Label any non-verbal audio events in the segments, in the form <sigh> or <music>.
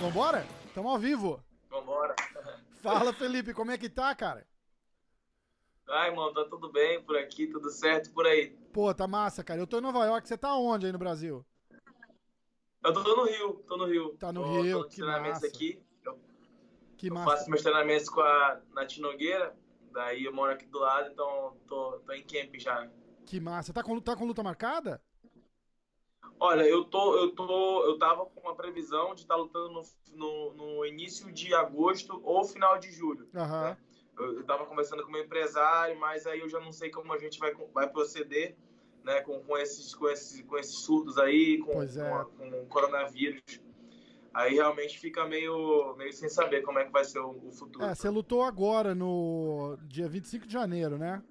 Vambora? Tamo ao vivo. Vambora. Fala, Felipe, como é que tá, cara? Ai, irmão, tá tudo bem por aqui, tudo certo por aí. Pô, tá massa, cara. Eu tô em Nova York, você tá onde aí no Brasil? Eu tô no Rio, tô no Rio. Tá no tô, Rio, tô que massa. aqui. Eu, Que eu massa. faço meus treinamentos com a Nath Nogueira, daí eu moro aqui do lado, então tô, tô em camp já. Que massa. Tá com, tá com luta marcada? Olha, eu tô, eu tô, eu tava com uma previsão de estar lutando no, no, no início de agosto ou final de julho. Aham. né? Eu, eu tava conversando com o meu empresário, mas aí eu já não sei como a gente vai, vai proceder, né, com, com esses, com esses, com esses surtos aí, com, é. com, com o coronavírus. Aí realmente fica meio, meio sem saber como é que vai ser o, o futuro. É, você lutou agora no dia 25 de janeiro, né?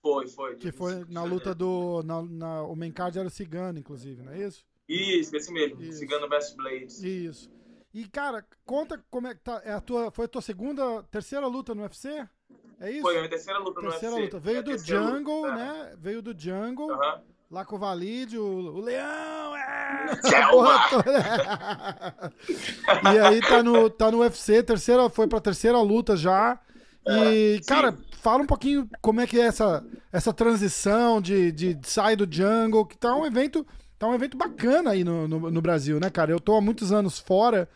Foi, foi. Que foi na luta do. Na, na- o main card era o Cigano, inclusive, não é isso? Isso, esse mesmo. Isso. Cigano Best Blades. Isso. E, cara, conta como é que tá. É a tua, foi a tua segunda, terceira luta no UFC? É isso? Foi a minha terceira luta terceira no UFC. luta. Veio É do luta, Jungle, é. né? Veio do Jungle, lá com o Valide, o, o Leão, é! Selva! <laughs> <laughs> E aí tá no, tá no UFC, terceira, foi pra terceira luta já. E, É, cara, fala um pouquinho como é que é essa, essa transição de, de sair do jungle, que tá um evento, tá um evento bacana aí no, no, no Brasil, né, cara? Eu tô há muitos anos fora,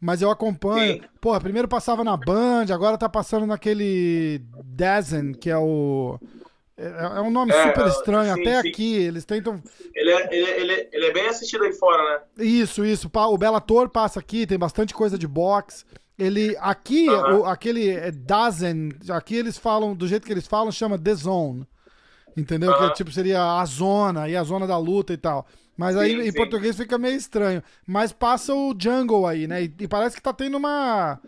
mas eu acompanho. Sim. Porra, primeiro passava na Band, agora tá passando naquele Dazen, que é o. É, é um nome É, super é, estranho, sim, até sim. aqui. Eles tentam. Ele, é, ele, é- ele, é- ele é bem assistido aí fora, né? Isso, isso. O Bellator passa aqui, tem bastante coisa de boxe. Ele aqui, o- aquele é, Dazen, aqui eles falam, do jeito que eles falam, chama The Zone. Entendeu? Que tipo seria a zona, e a zona da luta e tal. Mas aí Sim, em português fica meio estranho. Mas passa o Jungle aí, né? E, e parece que tá tendo uma.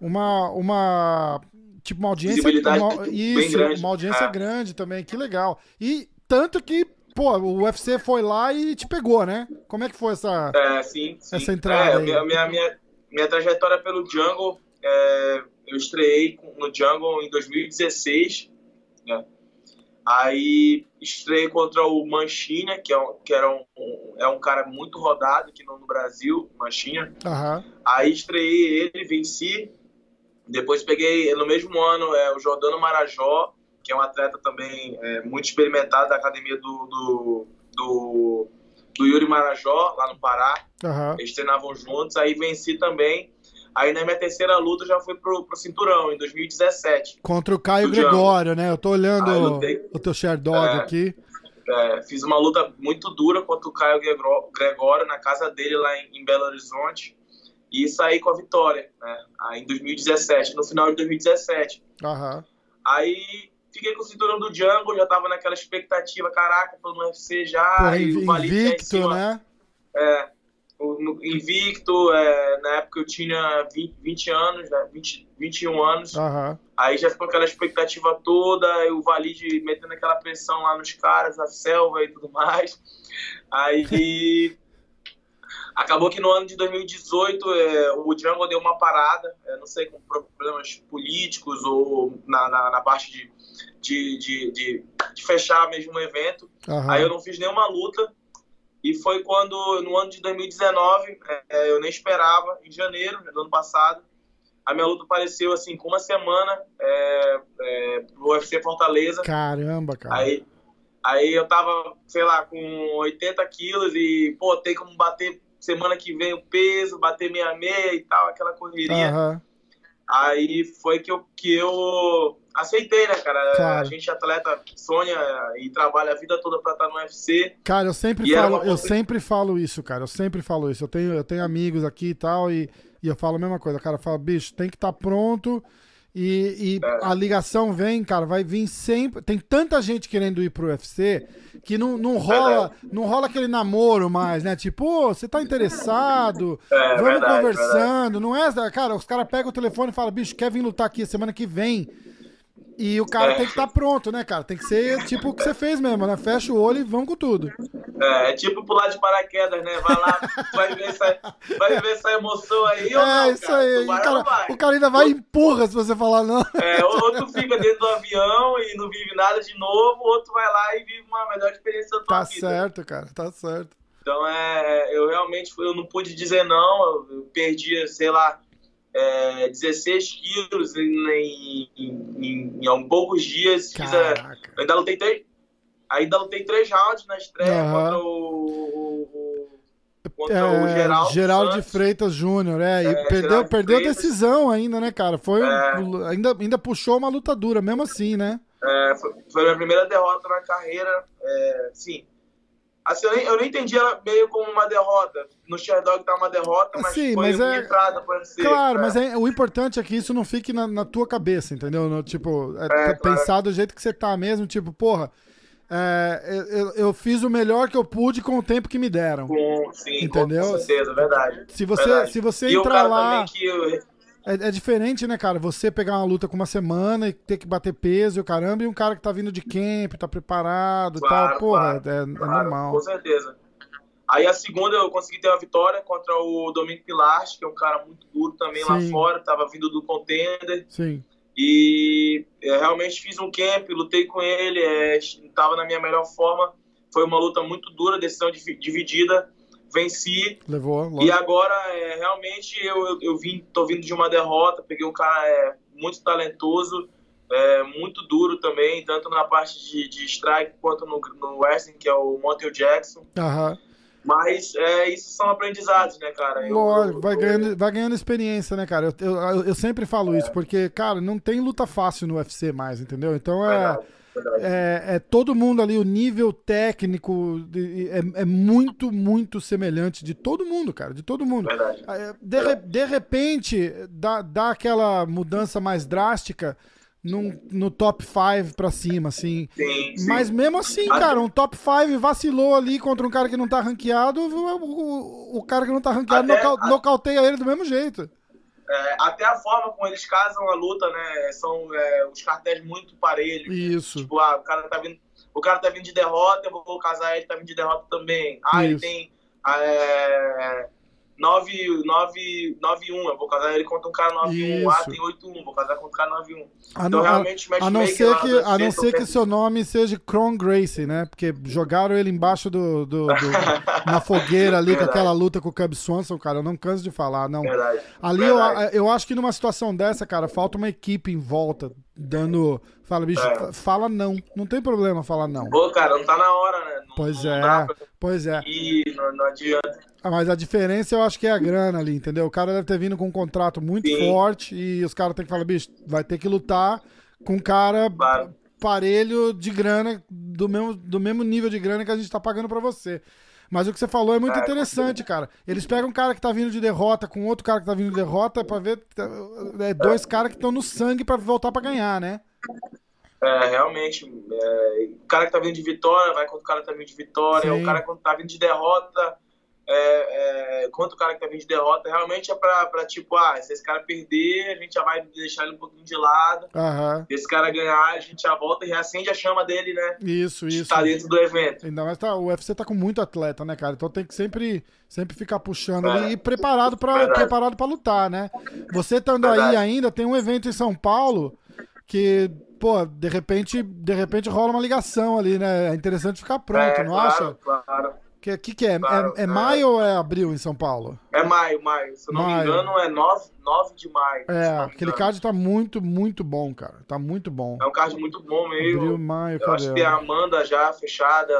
Uma. uma tipo, uma audiência. Uma- bem isso, grande. uma audiência É. grande também, que legal. E tanto que, pô, o UFC foi lá e te pegou, né? Como é que foi essa. É, sim, sim. Essa entrada É, aí. minha, minha, minha, minha trajetória pelo Jungle, é, eu estreiei no Jungle em 2016, né? Aí estreiei contra o Manchinha, que, é um, que era um, um- é um cara muito rodado aqui no, no Brasil, Manchinha. Aham. Aí estreiei ele, venci. Depois peguei, no mesmo ano, é, o Jordano Marajó, que é um atleta também é, muito experimentado da academia do, do, do, do Yuri Marajó, lá no Pará. Aham. Eles treinavam juntos, aí venci também. Aí na minha terceira luta eu já fui pro, pro cinturão, em 2017. Contra o Caio. Gregório, né? Eu tô olhando Ah, eu o, lutei. o teu share dog É. aqui. É, fiz uma luta muito dura contra o Caio Gregó- Gregório na casa dele lá em, em Belo Horizonte. E saí com a vitória, né? Aí em 2017, no final de 2017. Aham. Aí fiquei com o cinturão do Django, já tava naquela expectativa, caraca, tô no UFC já. Porra, e o em invicto, né? É, o- invicto, é, na época eu tinha 20, 20 anos, né, 20, 21 anos, Aham. aí já ficou aquela expectativa toda, e o Valide metendo aquela pressão lá nos caras, a selva e tudo mais. Aí acabou que no ano de 2018 é, o Django deu uma parada, é, não sei, com problemas políticos ou na, na, na parte de, de, de, de, de fechar mesmo o evento. Aham. Aí eu não fiz nenhuma luta. E foi quando, no ano de 2019, é, eu nem esperava, em janeiro do ano passado, a minha luta apareceu assim, com uma semana é, é, no UFC Fortaleza. Caramba, cara. Aí, aí eu tava, sei lá, com 80 quilos e, pô, tem como bater semana que vem o peso, bater meia meia e tal, aquela correria. Aham. Aí foi que eu, que eu aceitei, né, cara? Claro. A gente atleta sonha e trabalha a vida toda pra estar no UFC. Cara, eu sempre E falo, uma eu sempre falo isso, cara. Eu sempre falo isso. Eu tenho, eu tenho amigos aqui e tal, e, e eu falo a mesma coisa. O cara fala, bicho, tem que estar pronto. E, e É. a ligação vem, cara, vai vir sempre. Tem tanta gente querendo ir pro UFC que não, não rola, não rola aquele namoro mais, né? Tipo, "Ô, você tá interessado? É, Vamos verdade, conversando. Não é, cara, os caras pegam o telefone e falam, bicho, quer vir lutar aqui semana que vem. E o cara É. tem que estar pronto, né, cara? Tem que ser tipo o que você fez mesmo, né? Fecha o olho e vão com tudo. É, é tipo pular de paraquedas, né? Vai lá, vai viver essa, vai viver essa emoção aí ou é, não, isso cara? aí. Vai ou cara, o cara ainda vai e empurra se você falar não. É, ou, ou tu fica dentro do avião e não vive nada de novo, ou tu vai lá e vive uma melhor experiência da tua Tá vida. certo, cara, tá certo. Então, é, eu realmente eu não pude dizer não, eu perdi, sei lá, é, 16 quilos em, em, em, em, poucos dias. Fiz a- ainda lutei três, ainda lutei três rounds na estreia Aham. contra o, o- contra o É, Geraldo, Geraldo de. Freitas Júnior, é, e É, perdeu, Geraldo de perdeu a Freitas. decisão ainda, né, cara? Foi um- É. ainda, ainda puxou uma luta dura, mesmo assim, né? É, foi, foi a minha primeira derrota na carreira. Sim. Assim, eu nem, eu nem entendi ela meio como uma derrota. No Sherdog tá uma derrota, mas Sim, foi mas uma é- entrada pra ser. Claro, é. mas é- o importante é que isso não fique na, na tua cabeça, entendeu? No, tipo, é, É, pensar do jeito que você tá mesmo, tipo, porra, é, eu, eu fiz o melhor que eu pude com o tempo que me deram. Com, sim, Entendeu? com certeza, verdade. Se você, verdade. se você entrar lá. também que eu- É, é diferente, né, cara? Você pegar uma luta com uma semana e ter que bater peso e o caramba, e um cara que tá vindo de camp, tá preparado e Claro, tal. Porra, claro, é, é Claro, normal. Com certeza. Aí a segunda eu consegui ter uma vitória contra o Dominic Pilares, que é um cara muito duro também lá Sim. fora, tava vindo do contender. Sim. E eu realmente fiz um camp, lutei com ele, é, tava na minha melhor forma. Foi uma luta muito dura, decisão divi- dividida, venci. Levou, E lógico. agora, é, realmente, eu, eu, eu vim, tô vindo de uma derrota, peguei um cara é, muito talentoso, é, muito duro também, tanto na parte de, de strike quanto no, no wrestling, que é o Montel Jackson. Aham. Mas é, isso são aprendizados, né, cara? Eu- Lógico, vai eu- ganhando, vai ganhando experiência, né, cara? Eu, eu, eu sempre falo isso, porque, cara, não tem luta fácil no UFC mais, entendeu? Então é, verdade. É, é todo mundo ali, o nível técnico de- é, é muito, muito semelhante de todo mundo, cara, de todo mundo. verdade. É, De, re- de repente, dá, dá aquela mudança mais drástica num- no top 5 pra cima, assim. Sim, sim. Mas mesmo assim, Ah, cara, um top 5 vacilou ali contra um cara que não tá ranqueado, o, o- o cara que não tá ranqueado Até- nocau- nocauteia ele do mesmo jeito. É, até a forma como eles casam a luta, né? São é, os cartéis muito parelhos. Isso. Tipo, ah, o cara tá vindo, o cara tá vindo de derrota, eu vou casar ele, tá vindo de derrota também. Ah, ele Isso. tem é, 9, 9, 9 1, eu vou casar ele contra um cara 9 1. Ah, tem 8 1, vou casar contra um cara 9 1. A Então não, realmente a não ser que, a não ser que tô seu nome seja Kron Gracie, né? Porque jogaram ele embaixo do, do- do- <laughs> na fogueira ali com aquela luta com o Cub Swanson, cara. Eu não canso de falar, não. Verdade. Ali eu, Verdade. eu acho que numa situação dessa, cara, falta uma equipe em volta, dando. Fala, bicho, É. fala não. Não tem problema falar não. Pô, cara, não tá na hora, né? Não, Pois não é, dá pois é. ir, não, não adianta. Ah, Mas a diferença eu acho que é a grana ali, entendeu? O cara deve ter vindo com um contrato muito Sim. forte e os caras têm que falar, bicho, vai ter que lutar com um cara Claro. parelho de grana, do mesmo, do mesmo nível de grana que a gente tá pagando pra você. Mas o que você falou é muito É, interessante, cara. Eles pegam um cara que tá vindo de derrota com outro cara que tá vindo de derrota pra ver. É, dois caras que estão no sangue pra voltar pra ganhar, né? É, realmente. é, o cara que tá vindo de vitória vai contra o cara que tá vindo de vitória. Sim. O cara que tá vindo de derrota é, é, contra o cara que tá vindo de derrota. Realmente é pra, pra tipo, ah, se esse cara perder, a gente já vai deixar ele um pouquinho de lado. Aham. Se esse cara ganhar, a gente já volta e reacende a chama dele, né? Isso, isso. estar dentro do evento. Ainda mais tá, o UFC tá com muito atleta, né, cara? Então tem que sempre, sempre ficar puxando É. ali e preparado pra, Verdade. preparado pra lutar, né? Você estando aí ainda, tem um evento em São Paulo que, pô, de repente, de repente rola uma ligação ali, né? É interessante ficar pronto, é, não claro, acha? Claro. Que que, que é? Claro, é? É é. maio ou é abril em São Paulo? É maio, maio. Se eu não Maio. me engano, é 9, 9 de maio. É, aquele card tá muito, muito bom, cara. Tá muito bom. É um card muito bom Abril, mesmo. maio, Eu acho cadê? que tem a Amanda já fechada,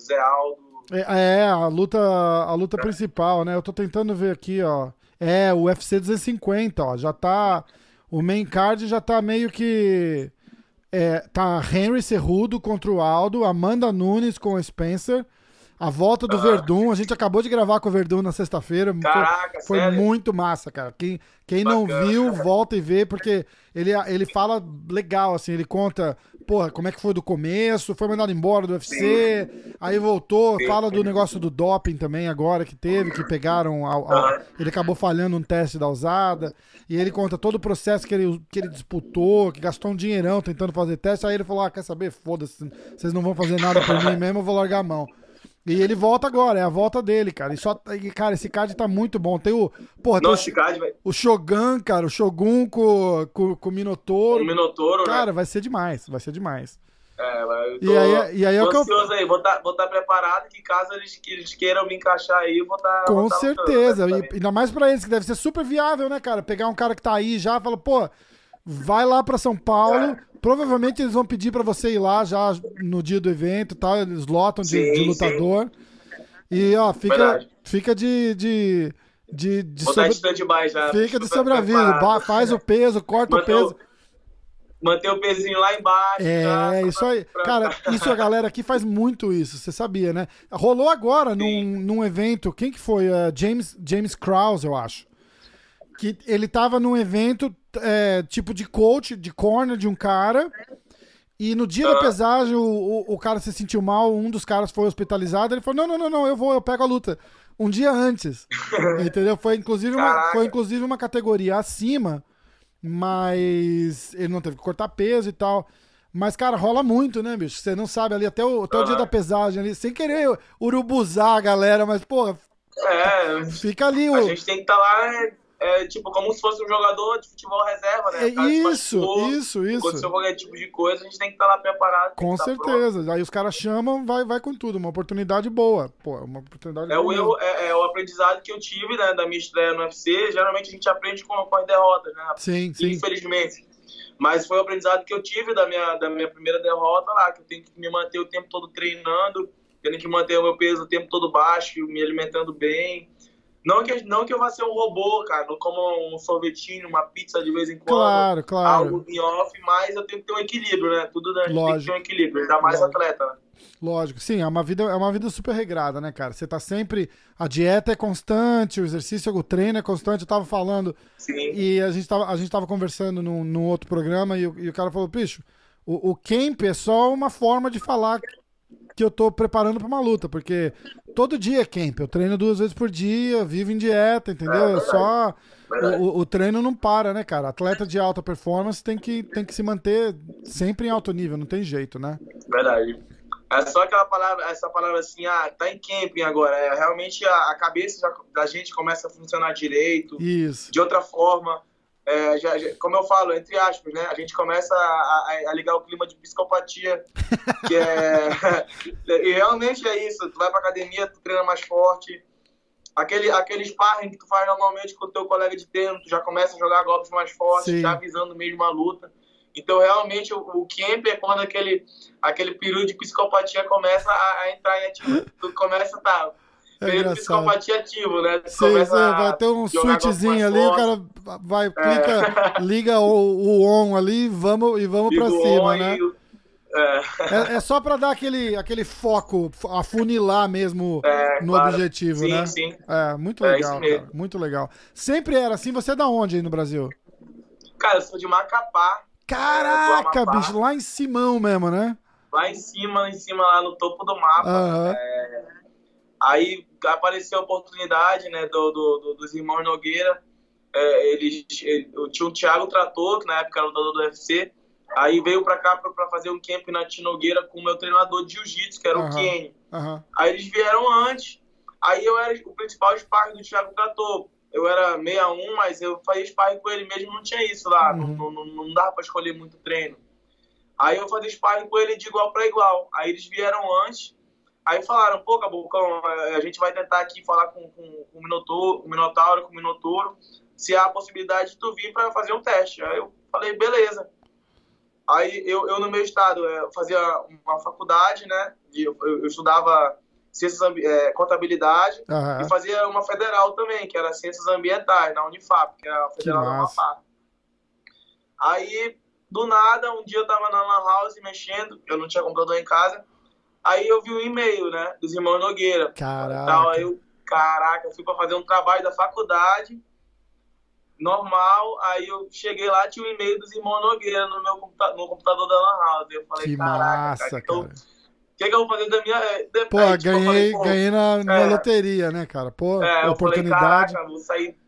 Zé Aldo. É, é, a luta, a luta principal, né? Eu tô tentando ver aqui, ó. É, o UFC 250, ó. Já tá. O main card já tá meio que. É, tá Henry Cerrudo contra o Aldo, Amanda Nunes com o Spencer. A volta do Verdun, a gente acabou de gravar com o Verdun na sexta-feira. Caraca, Foi, foi muito massa, cara. Quem, quem não viu, volta e vê, porque ele, ele fala legal, assim, ele conta, porra, como é que foi do começo, foi mandado embora do UFC, Sim. aí voltou, Sim. fala do negócio do doping também agora que teve, que pegaram. Ao, ao, ele acabou falhando um teste da usada. E ele conta todo o processo que ele, que ele disputou, que gastou um dinheirão tentando fazer teste. Aí ele falou: Ah, quer saber? Foda-se, vocês não vão fazer nada por mim mesmo, eu vou largar a mão. E ele volta agora, é a volta dele, cara. E só, cara, esse card tá muito bom. Tem o. Porra, Nossa, o, card, o Shogun, cara, o Shogun com, com, com o Minotouro. O Minotouro, Cara, né? vai ser demais, vai ser demais. É, eu tô, e aí, e aí é tô que ansioso eu... aí, vou estar tá, tá preparado que caso eles, que eles queiram me encaixar aí, eu vou estar. Tá, Com tá certeza, lutando, e, ainda mais pra eles, que deve ser super viável, né, cara? Pegar um cara que tá aí já e fala, pô, vai lá pra São Paulo. É. Provavelmente eles vão pedir pra você ir lá já no dia do evento, tá? Eles lotam de, sim, de lutador. Sim. E, ó, fica, fica de. de de, de sobre... de já. Fica de sobreaviso, faz o peso, corta o peso manter o pezinho lá embaixo. É, isso aí. Pra... Cara, isso a galera aqui faz muito isso, você sabia, né? Rolou agora num, num evento, quem que foi? Uh, James, James Krause, eu acho. Que ele tava num evento é, tipo de coach, de corner de um cara. E no dia da pesagem, o, o, o, cara se sentiu mal, um dos caras foi hospitalizado. Ele falou: Não, não, não, não, eu vou, eu pego a luta. Um dia antes. <laughs> entendeu? Foi inclusive, uma, foi inclusive uma categoria acima mas ele não teve que cortar peso e tal. Mas, cara, rola muito, né, bicho? Você não sabe ali até o, até o dia da pesagem ali, sem querer urubuzar a galera, mas, porra. É, fica ali. O... A gente tem que estar tá lá é, tipo, como se fosse um jogador de futebol reserva, né? É isso, isso, isso. Aconteceu qualquer tipo de coisa, a gente tem que estar tá lá preparado. Com tá certeza. Aí os caras chamam, vai, vai com tudo. Uma oportunidade boa. Pô, uma oportunidade é boa. O é, é, o aprendizado que eu tive, né, da minha estreia no UFC. Geralmente a gente aprende com, com as derrotas, né? Sim, sim. Infelizmente. Mas foi o aprendizado que eu tive da minha, da minha primeira derrota lá, que eu tenho que me manter o tempo todo treinando, tendo que manter o meu peso o tempo todo baixo, me alimentando bem não que, não que eu vá ser um robô, cara, não como um sorvetinho, uma pizza de vez em quando. Claro, claro. Algo em off, mas eu tenho que ter um equilíbrio, né? Tudo né? tem que ter um equilíbrio, ainda mais Lógico. atleta, né? Lógico, sim, é uma vida, é uma vida super regrada, né, cara? Você tá sempre. A dieta é constante, o exercício, o treino é constante. Eu tava falando. Sim. E a gente tava, a gente tava conversando num, num outro programa e o, e o cara falou, bicho, o, o camp é só uma forma de falar que eu tô preparando para uma luta, porque todo dia é camp, eu treino duas vezes por dia, vivo em dieta, entendeu? É, só o, o, treino não para, né, cara? Atleta de alta performance tem que, tem que se manter sempre em alto nível, não tem jeito, né? Verdade. É só aquela palavra, essa palavra assim, ah, tá em camping agora. É, realmente a, a cabeça da gente começa a funcionar direito. Isso. De outra forma é, já, já, como eu falo, entre aspas, né? A gente começa a, a, a ligar o clima de psicopatia, <laughs> que é... e realmente é isso, tu vai pra academia, tu treina mais forte, aquele, aquele sparring que tu faz normalmente com o teu colega de treino, tu já começa a jogar golpes mais fortes, Sim. já visando mesmo a luta. Então, realmente, o, o camp é quando aquele, aquele período de psicopatia começa a, a entrar em ativo. Tu começa, tá, é período psicopatia ativo, né? Sim, sim, vai ter um switchzinho ali, o cara vai, clica, é. <laughs> liga o, o on ali vamos, e vamos Liga pra cima, né? E... É. É, é. só para dar aquele, aquele foco, afunilar mesmo é, no claro. objetivo, sim, né? Sim. É, muito legal, cara, muito legal. Sempre era assim, você é da onde aí no Brasil? Cara, eu sou de Macapá. Caraca, bicho, lá em Simão mesmo, né? Lá em cima, em cima, lá no topo do mapa. Uhum. Aí apareceu a oportunidade né, do, do, do dos irmãos Nogueira. É, eles, ele, tinha o Thiago Trator, que na época era o dono do UFC. Aí veio para cá para fazer um camp na Tinogueira com o meu treinador de jiu-jitsu, que era uhum. o Kenny. Uhum. Aí eles vieram antes. Aí eu era o principal sparring do Thiago Trator. Eu era 61, mas eu fazia sparring com ele mesmo, não tinha isso lá. Uhum. Não, não, não dava para escolher muito treino. Aí eu fazia sparring com ele de igual para igual. Aí eles vieram antes. Aí falaram, pô, Cabocão, a gente vai tentar aqui falar com, com, com o Minotauro, com o Minotauro, com o Minotouro, se há a possibilidade de tu vir para fazer um teste. Aí eu falei, beleza. Aí eu, eu no meu estado, eu fazia uma faculdade, né? Eu, eu estudava ciências, é, contabilidade uhum. e fazia uma federal também, que era ciências ambientais, na Unifap, que é a federal da Amapá. Aí, do nada, um dia eu tava na Lan House mexendo, eu não tinha computador em casa, Aí eu vi um e-mail, né, dos irmãos Nogueira. Caraca. Tal, aí eu, caraca, eu fui pra fazer um trabalho da faculdade, normal, aí eu cheguei lá, tinha o um e-mail dos irmãos Nogueira no meu computa no computador da Lan House. Eu falei, que caraca, massa, cara. Então, o que, que eu vou fazer da minha. De, Pô, aí, tipo, ganhei, falei, ganhei na, na é. loteria, né, cara? Pô, é, oportunidade. falei, caraca, vou sair.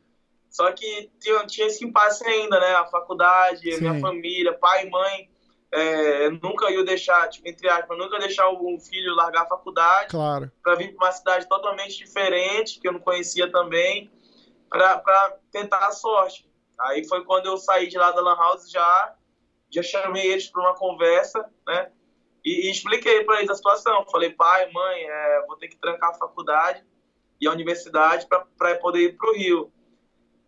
Só que tinha, tinha esse impasse ainda, né? A faculdade, a minha família, pai e mãe. É, nunca ia deixar, tipo, entre aspas, nunca deixar o filho largar a faculdade Claro. para vir para uma cidade totalmente diferente, que eu não conhecia também, para tentar a sorte. Aí foi quando eu saí de lá da Lan House já, já chamei eles para uma conversa, né? E, e expliquei para eles a situação. Falei, pai, mãe, é, vou ter que trancar a faculdade e a universidade para poder ir para o Rio.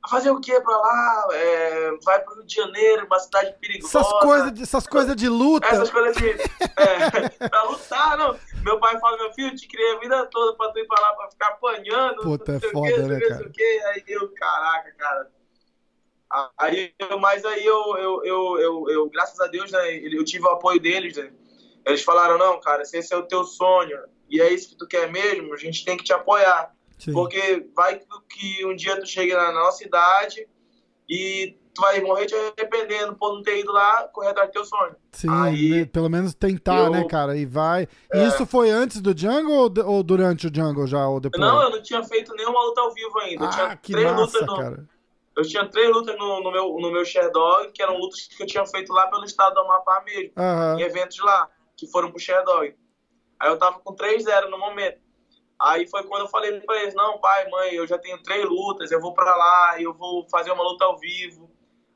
Fazer o quê para lá? É, vai para o Rio de Janeiro, uma cidade perigosa. Essas coisas de, essas coisas de luta. Essas coisas de. É, <laughs> pra lutar, não. Meu pai fala, meu filho, eu te criei a vida toda pra tu ir pra lá pra ficar apanhando. Puta, não sei é o quê, foda, né, o cara? quê. Aí eu, caraca, cara. Aí, mas aí eu, eu, eu, eu, eu, graças a Deus, né, eu tive o apoio deles, né? Eles falaram, não, cara, se esse é o teu sonho e é isso que tu quer mesmo, a gente tem que te apoiar. Sim. Porque vai que um dia tu chegue na nossa idade e tu vai morrer te arrependendo por não ter ido lá correr atrás do teu sonho. Sim, Aí, né, pelo menos tentar, eu- né, cara? E vai. É. isso foi antes do Jungle ou, ou durante o Jungle já, ou depois? Não, eu não tinha feito nenhuma luta ao vivo ainda. eu ah, tinha que três massa, lutas no, cara. Eu tinha três lutas no, no meu, no meu Sherdog, que eram lutas que eu tinha feito lá pelo estado do Amapá mesmo, Aham. em eventos lá, que foram pro Sherdog. Aí eu tava com 3-0 no momento. Aí foi quando eu falei pra eles, não, pai, mãe, eu já tenho três lutas, eu vou pra lá, eu vou fazer uma luta ao vivo.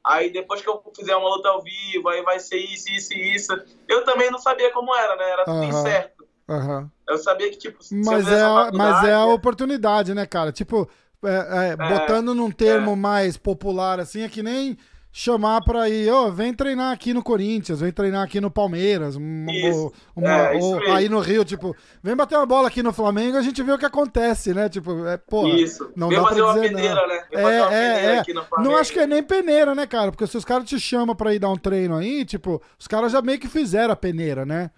Aí depois que eu fizer uma luta ao vivo, aí vai ser isso, isso e isso. Eu também não sabia como era, né? Era tudo Aham. incerto. Aham. Eu sabia que, tipo, Mas é, mas é a faculdade, oportunidade, né, cara? Tipo, é, é, botando num termo mais popular, assim, é que nem chamar pra ir, ô, vem treinar aqui no Corinthians, vem treinar aqui no Palmeiras, um- Isso. uma- É, ou aí no Rio, tipo, vem bater uma bola aqui no Flamengo, a gente vê o que acontece, né? Tipo, é, Isso. não Vem dá fazer pra uma dizer peneira, não. né? Vem É, uma é, é. Não acho que é nem peneira, né, cara? Porque se os caras te chamam pra ir dar um treino aí, tipo, os caras já meio que fizeram a peneira, né?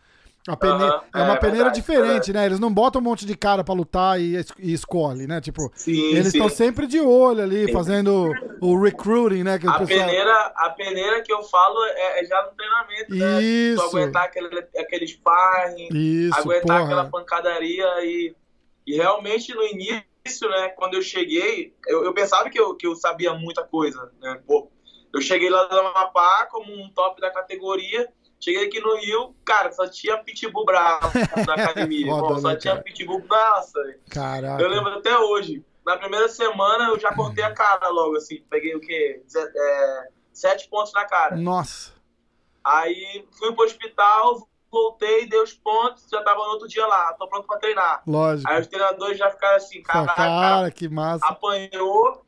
A peneira, Aham, é uma é peneira verdade, diferente, verdade. né? Eles não botam um monte de cara pra lutar e, e escolhe, né? Tipo, Sim, eles sim. estão sempre de olho ali, fazendo o recruiting, né? A pessoal... peneira, a peneira que eu falo é, é já no treinamento, né? Isso. Tu aguentar aquele, aquele sparring, Isso, aguentar aquela porra. pancadaria e, e realmente no início, né, quando eu cheguei, eu, eu pensava que eu, que eu sabia muita coisa, né? Pô, eu cheguei lá do Amapá como um top da categoria, cheguei aqui no Rio, cara, só tinha pitbull bravo na <laughs> academia, irmão, só né, tinha cara? pitbull, nossa, Caraca. eu lembro até hoje. Na primeira semana eu já cortei a cara logo, assim. Peguei o quê? É, sete pontos na cara. Nossa. Aí fui pro hospital, voltei, dei os pontos, já tava no outro dia lá. Tô pronto pra treinar. Lógico. Aí os treinadores já ficaram assim, caraca, Cara, que massa. apanhou,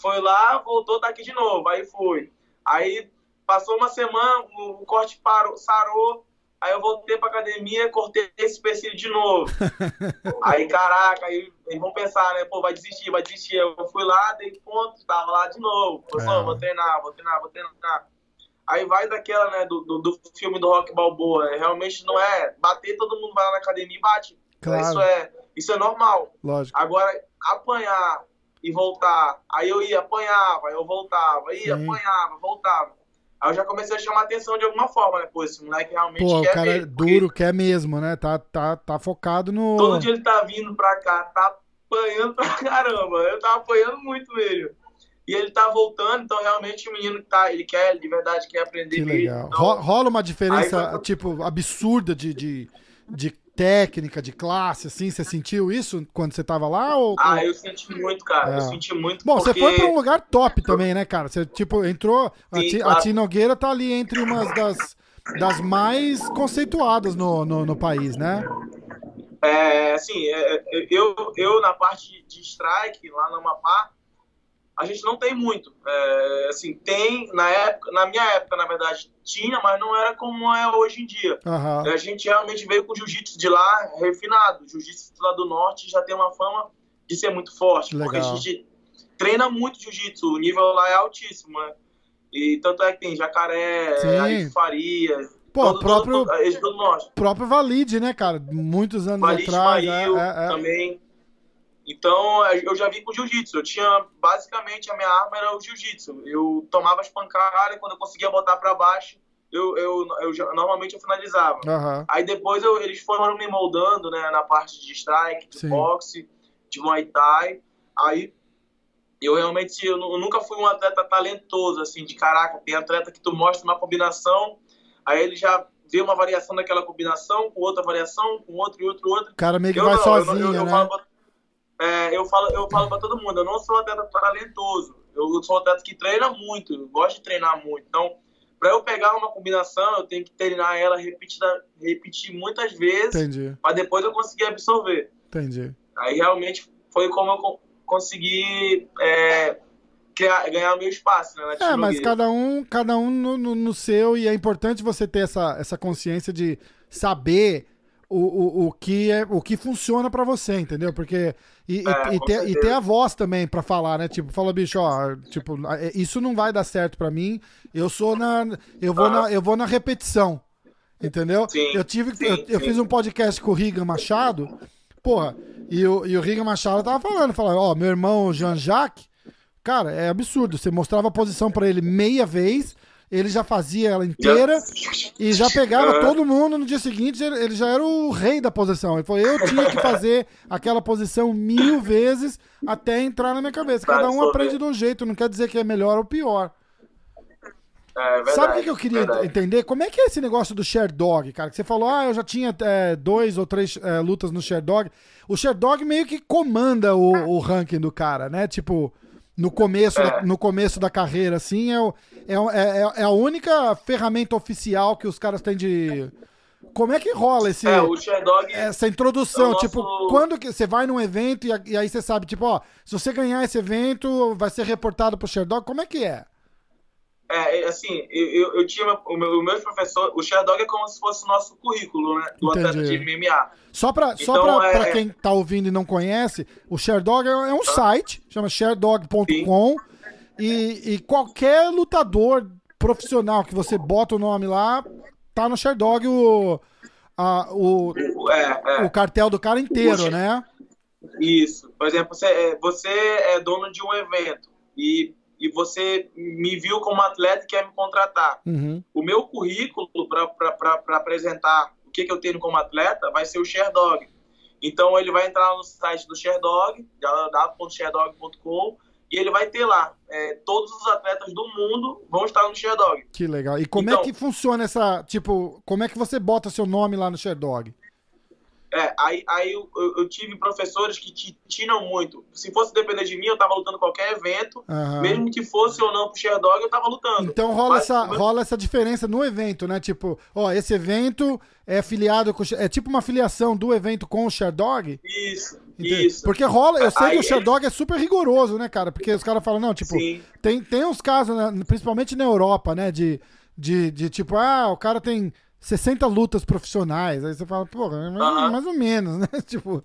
foi lá, voltou, tá aqui de novo. Aí fui. Aí passou uma semana, o corte parou, sarou. Aí eu voltei pra academia, cortei esse empecilho de novo. <laughs> aí, caraca, aí eles vão pensar, né? Pô, vai desistir, vai desistir. Eu fui lá, dei ponto, tava lá de novo. Falei, É. "Não, vou treinar, vou treinar, vou treinar. Aí vai daquela, né, do, do, do filme do Rock Balboa. né? Realmente não é bater, todo mundo vai lá na academia e bate. Claro. Isso é, isso é normal. Lógico. Agora, apanhar e voltar. Aí eu ia, apanhava, eu voltava, ia, Sim. apanhava, voltava. Aí eu já comecei a chamar atenção de alguma forma, né? Pô, esse moleque realmente Pô, o quer cara é mesmo, duro, quer mesmo, né? Tá, tá, tá focado no. Todo dia ele tá vindo pra cá, tá apanhando pra <laughs> caramba. Eu tava apanhando muito mesmo. E ele tá voltando, então realmente o menino que tá, ele quer, de verdade, quer aprender Que legal. Então, Ro- Rola uma diferença, foi- tipo, absurda de, de, de técnica, de classe, assim? Você sentiu isso quando você tava lá? Ou... Ah, eu senti muito, cara. É. Eu senti muito Bom, porque... você foi pra um lugar top <laughs> também, né, cara? Você, tipo, entrou. A, Sim, a claro. Ti Nogueira tá ali entre umas das, das mais conceituadas no, no, no país, né? É, assim, é, é, eu, eu na parte de strike, lá no Amapá, a gente não tem muito. É, assim, tem, na época, na minha época, na verdade, tinha, mas não era como é hoje em dia. Aham. A gente realmente veio com o jiu-jitsu de lá refinado. Jiu-jitsu lá do norte já tem uma fama de ser muito forte. Porque a Legal. gente treina muito jiu-jitsu, o nível lá é altíssimo, né? E tanto é que tem jacaré, Sim. Faria, Pô, todo, próprio, todo, mostram. próprio Valide, né, cara? Muitos anos Valide atrás. Mail é, é, é. também. Então, eu já vim com jiu-jitsu. Eu tinha, basicamente, a minha arma era o jiu-jitsu. Eu tomava as pancadas e quando eu conseguia botar pra baixo, eu, eu, eu, já- normalmente eu finalizava. Aham. Aí depois eu- eles foram me moldando, né, na parte de strike, de Sim. boxe, de muay thai. Aí eu realmente eu, eu nunca fui um atleta talentoso, assim, de caraca, tem atleta que tu mostra uma combinação, aí ele já vê uma variação daquela combinação, com outra variação, com outro e outro, outro. O cara meio que Eu vai não, sozinho, eu, né? falo é, eu falo, eu falo pra todo mundo, eu não sou um atleta talentoso, eu sou um atleta que treina muito, eu gosto de treinar muito. Então, pra eu pegar uma combinação, eu tenho que treinar ela, repetida, repetir muitas vezes, pra depois eu conseguir absorver. entendi. Aí realmente foi como eu co- consegui é, criar- ganhar meu espaço, né? É, mas cada um, cada um no, no- no seu, e é importante você ter essa, essa consciência de saber o, o, o, que, é, o que funciona pra você, entendeu? Porque. E, É, e ter, e ter a voz também pra falar, né? Tipo, fala, bicho, ó, tipo, é, isso não vai dar certo pra mim. Eu sou na. Eu vou, na, eu vou na repetição. Entendeu? Sim, eu tive. sim, eu, eu sim. fiz um podcast com o Riga Machado. Porra, e o, e o Riga Machado tava falando, falando, ó, meu irmão Jean-Jacques, cara, é absurdo. Você mostrava a posição pra ele meia vez, ele já fazia ela inteira e já pegava Ah. todo mundo no dia seguinte, ele, já era o rei da posição. Ele falou, eu tinha que fazer aquela posição mil vezes até entrar na minha cabeça. Cada um aprende de um jeito, não quer dizer que é melhor ou pior. É verdade, Sabe o que que eu queria verdade. entender? Como é que é esse negócio do Sherdog, cara? Que você falou, ah, eu já tinha é, dois ou três é, lutas no Sherdog. O Sherdog meio que comanda o, o ranking do cara, né? Tipo, no começo, da, É. no começo da carreira, assim, é, é, é, é- é a única ferramenta oficial que os caras têm de. Como é que rola esse, É, essa introdução? É nosso- Tipo, quando que você vai num evento e, e aí você sabe, tipo, ó, se você ganhar esse evento, vai ser reportado pro Sherdog? Como é que é? É, é, assim, eu, eu, tinha o meu, o meu professor, o Sherdog é como se fosse o nosso currículo, né? Do atleta Entendi. de MMA. Só pra, só Então, pra, é- pra quem tá ouvindo e não conhece, o Sherdog é é um site, chama sharedog.com, e, e qualquer lutador profissional que você bota o nome lá, tá no Sherdog o, a- o, É, é. o cartel do cara inteiro, né? Isso. Por exemplo, você é, você é dono de um evento e, e você me viu como atleta e quer me contratar. Uhum. O meu currículo para apresentar o que, que eu tenho como atleta vai ser o Sherdog. Então ele vai entrar no site do Sherdog, www.sherdog.com, e ele vai ter lá é, todos os atletas do mundo vão estar no Sherdog. Que legal. E como é Então- que funciona essa, tipo, como é que você bota seu nome lá no Sherdog? É, aí, aí eu, eu- tive professores que te tinham muito. Se fosse depender de mim, eu tava lutando qualquer evento, Aham. mesmo que fosse ou não pro Sherdog, eu tava lutando. Então rola Mas- essa, rola essa diferença no evento, né? Tipo, ó, esse evento é afiliado com. É tipo uma filiação do evento com o Sherdog? Isso, Entende? isso. Porque rola, eu sei Aí que o ele- Sherdog é super rigoroso, né, cara? Porque os caras falam, não, tipo, Sim. tem, tem uns casos, né, principalmente na Europa, né, de, de, de tipo, ah, o cara tem 60 lutas profissionais. Aí você fala, porra, é mais, Aham. mais ou menos, <laughs> né? tipo.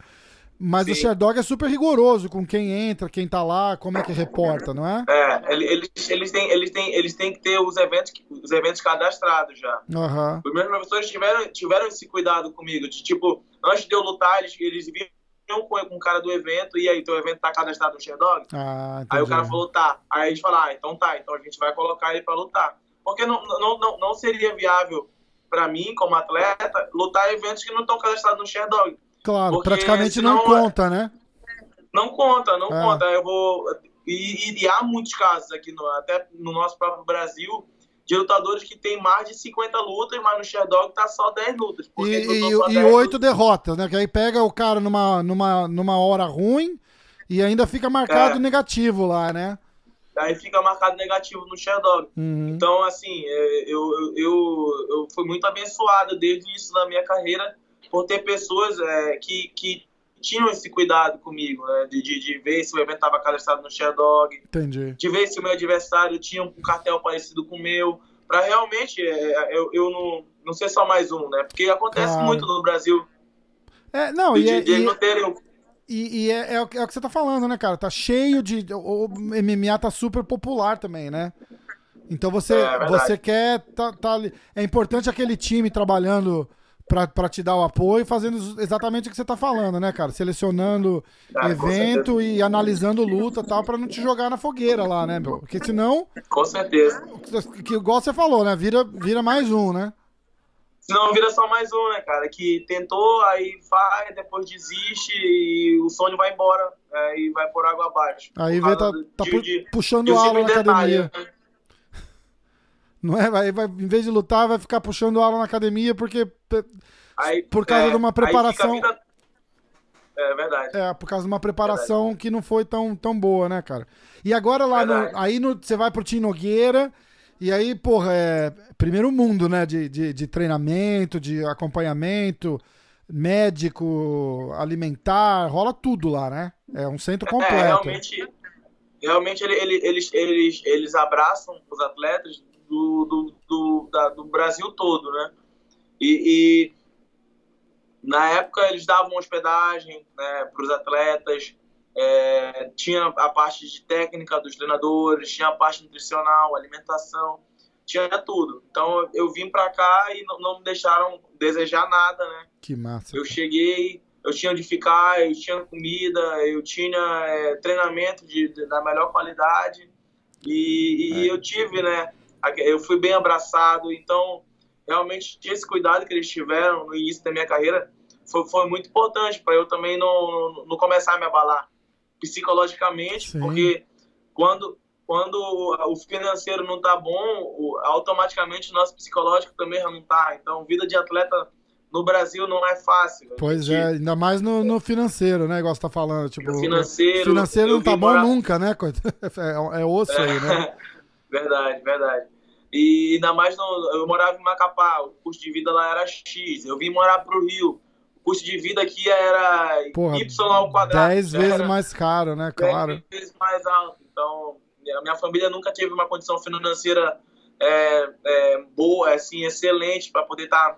Mas o Sim. Sherdog é super rigoroso com quem entra, quem tá lá, como é que reporta, não é? É, ele- eles, eles, têm, eles, têm, eles têm que ter os eventos, os eventos cadastrados já. Aham. Os meus professores tiveram, tiveram esse cuidado comigo, de tipo, antes de eu lutar, eles, eles vinham com, com o cara do evento, e aí, teu evento tá cadastrado no Sherdog? Ah. Aí o cara falou, tá. Aí eles falaram, ah, então tá, então a gente vai colocar ele pra lutar. Porque não, não, não, não seria viável pra mim, como atleta, lutar eventos que não estão cadastrados no Sherdog. Claro, Porque praticamente não senão- conta, né? Não conta, não É. conta. Eu vou. E, e há muitos casos aqui, no, até no nosso próprio Brasil, de lutadores que tem mais de 50 lutas, mas no Sherdog tá só 10 lutas. E, e, só e 10 oito derrotas, né? Que aí pega o cara numa, numa, numa hora ruim e ainda fica marcado É. negativo lá, né? Aí fica marcado negativo no Sherdog. Uhum. Então, assim, é, eu, eu, eu, eu fui muito abençoado desde o início da minha carreira por ter pessoas é, que, que tinham esse cuidado comigo, né? De, de, de ver se o evento estava cadastrado no Sherdog, Entendi. de ver se o meu adversário tinha um cartel parecido com o meu, para realmente é, eu, eu não, não ser só mais um, né? Porque acontece Claro. muito no Brasil É, não, de, e, é, de e, não terem. E- e é, é o que é o que você tá falando, né, cara? Tá cheio de. O MMA tá super popular também, né? Então você, É, você quer. Tá, tá é importante aquele time trabalhando pra, pra te dar o apoio, fazendo exatamente o que você tá falando, né, cara? Selecionando Ah, evento e analisando luta e tal, pra não te jogar na fogueira lá, né, meu? Porque senão, Com certeza. que igual você falou, né? Vira, vira mais um, né? Senão vira só mais um, né, cara? Que tentou, aí vai, depois desiste e o sonho vai embora é, e vai por água abaixo. Aí vê, tá, tá de- pu- de- puxando de aula na simples academia. detalhe, né? <laughs> Não é? Vai, vai, em vez de lutar, vai ficar puxando aula na academia porque. Aí, Por causa é, de uma aí preparação- vida- É verdade. É, por causa de uma preparação que não foi tão, tão boa, né, cara? E agora lá no, Verdade. aí no, você vai pro Tim Nogueira, e aí, porra, é primeiro mundo, né? De, de, de treinamento, de acompanhamento, médico, alimentar, rola tudo lá, né? É um centro É, completo. realmente, realmente ele- ele- eles, eles, eles abraçam os atletas do, do, do, da- do Brasil todo, né? E, e na época eles davam hospedagem né, para os atletas, é, tinha a parte de técnica dos treinadores, tinha a parte nutricional, alimentação, tinha tudo. Então eu vim para cá e não, não me deixaram desejar nada, né? Que massa. Eu cheguei, eu tinha onde ficar, eu tinha comida, eu tinha é, treinamento de, de- da melhor qualidade e, e eu tive, né? Eu fui bem abraçado, então realmente esse cuidado que eles tiveram no início da minha carreira foi, foi muito importante para eu também não, não começar a me abalar psicologicamente, Sim. porque quando quando o financeiro não tá bom, automaticamente o nosso psicológico também não tá. Então, vida de atleta no Brasil não é fácil. Pois gente- é, ainda mais no, no financeiro, né? Igual você tá falando. Tipo, financeiro, financeiro não tá bom morar- nunca, né? <laughs> É, é osso aí, né? <laughs> verdade, verdade. E ainda mais, no, eu morava em Macapá, o custo de vida lá era X. Eu vim morar pro Rio, custo de vida aqui era Porra, Y ao quadrado. 10 vezes mais caro, né? 10 Claro. vezes mais alto. Então, a minha família nunca teve uma condição financeira é, é, boa, assim, excelente para poder estar.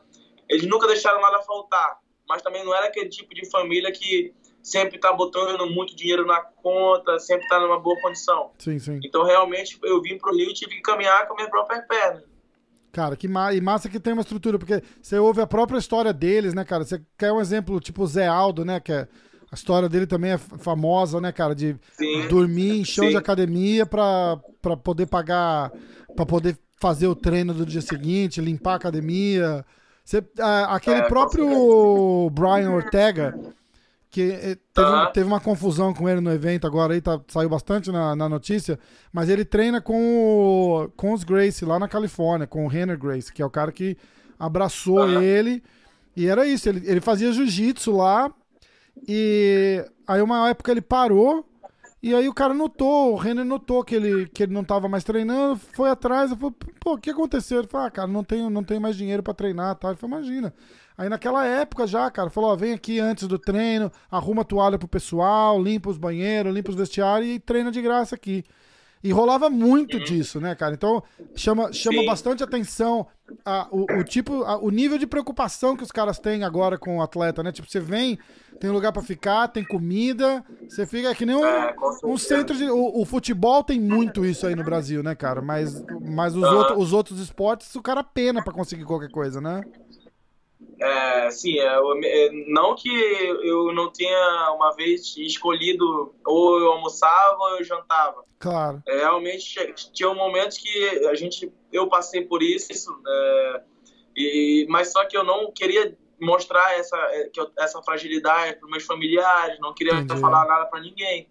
Eles nunca deixaram nada faltar, mas também não era aquele tipo de família que sempre tá botando muito dinheiro na conta, sempre tá numa boa condição. Sim, sim. Então, realmente, eu vim pro Rio e tive que caminhar com a minha própria perna. Cara, que ma e massa que tem uma estrutura, porque você ouve a própria história deles, né, cara? Você quer um exemplo, tipo o Zé Aldo, né? Que é, a história dele também é famosa, né, cara? De Sim. dormir em chão Sim. de academia pra, pra poder pagar, pra poder fazer o treino do dia seguinte, limpar a academia. Você, a- aquele É, próprio Brian Ortega, que eh, teve, Aham. teve uma confusão com ele no evento agora aí, tá, saiu bastante na, na notícia, mas ele treina com, o, com os Grace lá na Califórnia, com o Renner Grace, que é o cara que abraçou Aham. ele. E era isso, ele, ele fazia jiu-jitsu lá, e aí uma época ele parou, e aí o cara notou, o Renner notou que ele, que ele não tava mais treinando, foi atrás, eu falei, pô, o que aconteceu? Ele falou, ah, cara, não tenho, não tenho mais dinheiro pra treinar, tá? Ele falou, imagina. Aí naquela época já, cara, falou, ó, vem aqui antes do treino, arruma a toalha pro pessoal, limpa os banheiros, limpa os vestiários e treina de graça aqui. E rolava muito disso, né, cara? Então chama, chama Sim. bastante atenção a, o, o tipo, a- o nível de preocupação que os caras têm agora com o atleta, né? Tipo, você vem, tem lugar pra ficar, tem comida, você fica é que nem um, É, um centro de. O, o futebol tem muito isso aí no Brasil, né, cara? Mas, mas os, Aham. outro- os outros esportes, o cara pena pra conseguir qualquer coisa, né? É, sim, é, eu- é, não que eu não tenha uma vez escolhido ou eu almoçava ou eu jantava. Claro. É, realmente tinha momentos que a gente, eu passei por isso, é, e, mas só que eu não queria mostrar essa, é, essa fragilidade para meus familiares, não queria Entendi. falar nada para ninguém.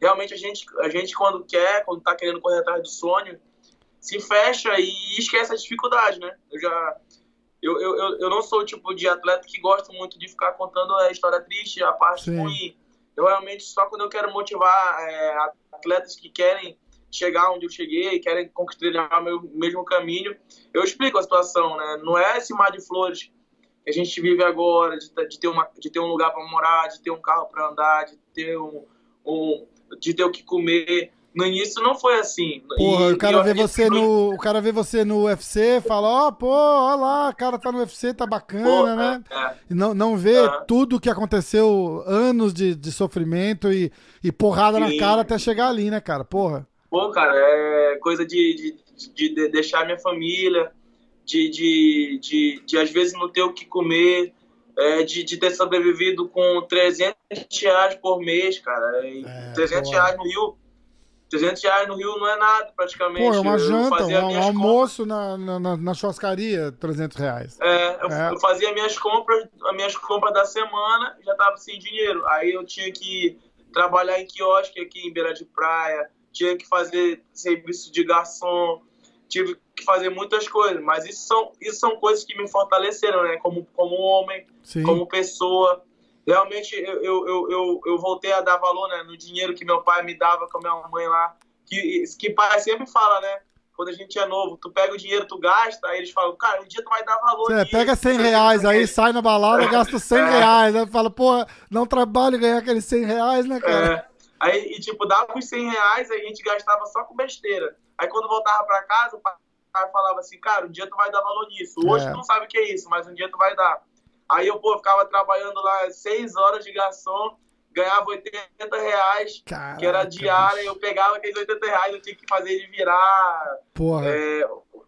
Realmente a gente, a gente quando quer, quando tá querendo correr atrás do sonho, se fecha e esquece a dificuldade, né? Eu já eu, eu, eu- eu não sou o tipo de atleta que gosta muito de ficar contando a história triste, a parte Sim. ruim. Eu realmente, só quando eu quero motivar é, atletas que querem chegar onde eu cheguei, querem conquistar o meu mesmo caminho, eu explico a situação, né? Não é esse mar de flores que a gente vive agora, de, ter- de ter, uma, de ter um lugar para morar, de ter um carro para andar, de ter um, um- de ter o que comer. No início não foi assim. Porra, E- o cara vê você no. O cara vê você no UFC, fala, ó, pô, ó lá, o cara tá no UFC, tá bacana, Pô, né? é, é. E não, não vê Aham. tudo que aconteceu, anos de, de sofrimento e, e porrada na Sim. cara até chegar ali, né, cara? Porra. Pô, cara, é coisa de, de, de, de deixar minha família, de, de, de, de, às vezes não ter o que comer, é, de, de ter sobrevivido com 300 reais por mês, cara. E É, 300 pô. reais no Rio. 300 reais no Rio não é nada, praticamente. Pô, é uma janta, um, almoço na, na, na- na churrascaria, 300 reais. É, eu, É. eu fazia minhas compras, as minhas compras da semana, já tava sem dinheiro. Aí eu tinha que trabalhar em quiosque aqui em beira de praia, tinha que fazer serviço de garçom, tive que fazer muitas coisas. Mas isso são, isso são coisas que me fortaleceram, né? Como, como homem, Sim. como pessoa. Realmente eu, eu, eu, eu, voltei a dar valor né, no dinheiro que meu pai me dava com a minha mãe lá. Que, que pai sempre fala, né? Quando a gente é novo, tu pega o dinheiro, tu gasta, aí eles falam, cara, um dia tu vai dar valor Você pega 100 isso, reais aí, <laughs> sai na balada, gasta 100 É. reais. Aí fala, pô, não trabalho ganhar aqueles 100 reais, né, cara? É. Aí, e, tipo, dava os 100 reais, aí a gente gastava só com besteira. Aí quando voltava pra casa, o pai falava assim, cara, um dia tu vai dar valor nisso. Hoje É. tu não sabe o que é isso, mas um dia tu vai dar. Aí eu, pô, ficava trabalhando lá 6 horas de garçom, ganhava 80 reais, Caraca, que era diária, eu pegava aqueles 80 reais, eu tinha que fazer ele virar Porra. é,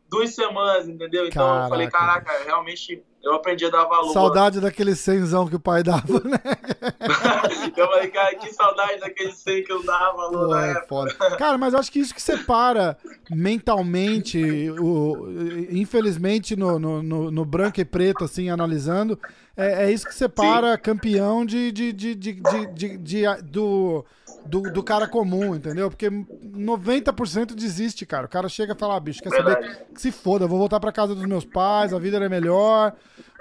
duas semanas, entendeu? Então eu falei, Caraca. caraca, realmente eu aprendi a dar valor. Saudade daquele cenzão que o pai dava, né? <laughs> eu falei, cara, que saudade daquele 100 que eu dava valor Pô, na é época. foda. Cara, mas eu acho que isso que separa mentalmente, o, infelizmente, no, no, no, no branco e preto, assim, analisando, é, é isso que separa campeão de, de, de, de, de, de- de- do, do, do cara comum, entendeu? Porque 90% desiste, cara. O cara chega e fala, ah, bicho, quer saber? Verdade. Se foda, vou voltar pra casa dos meus pais, a vida era melhor.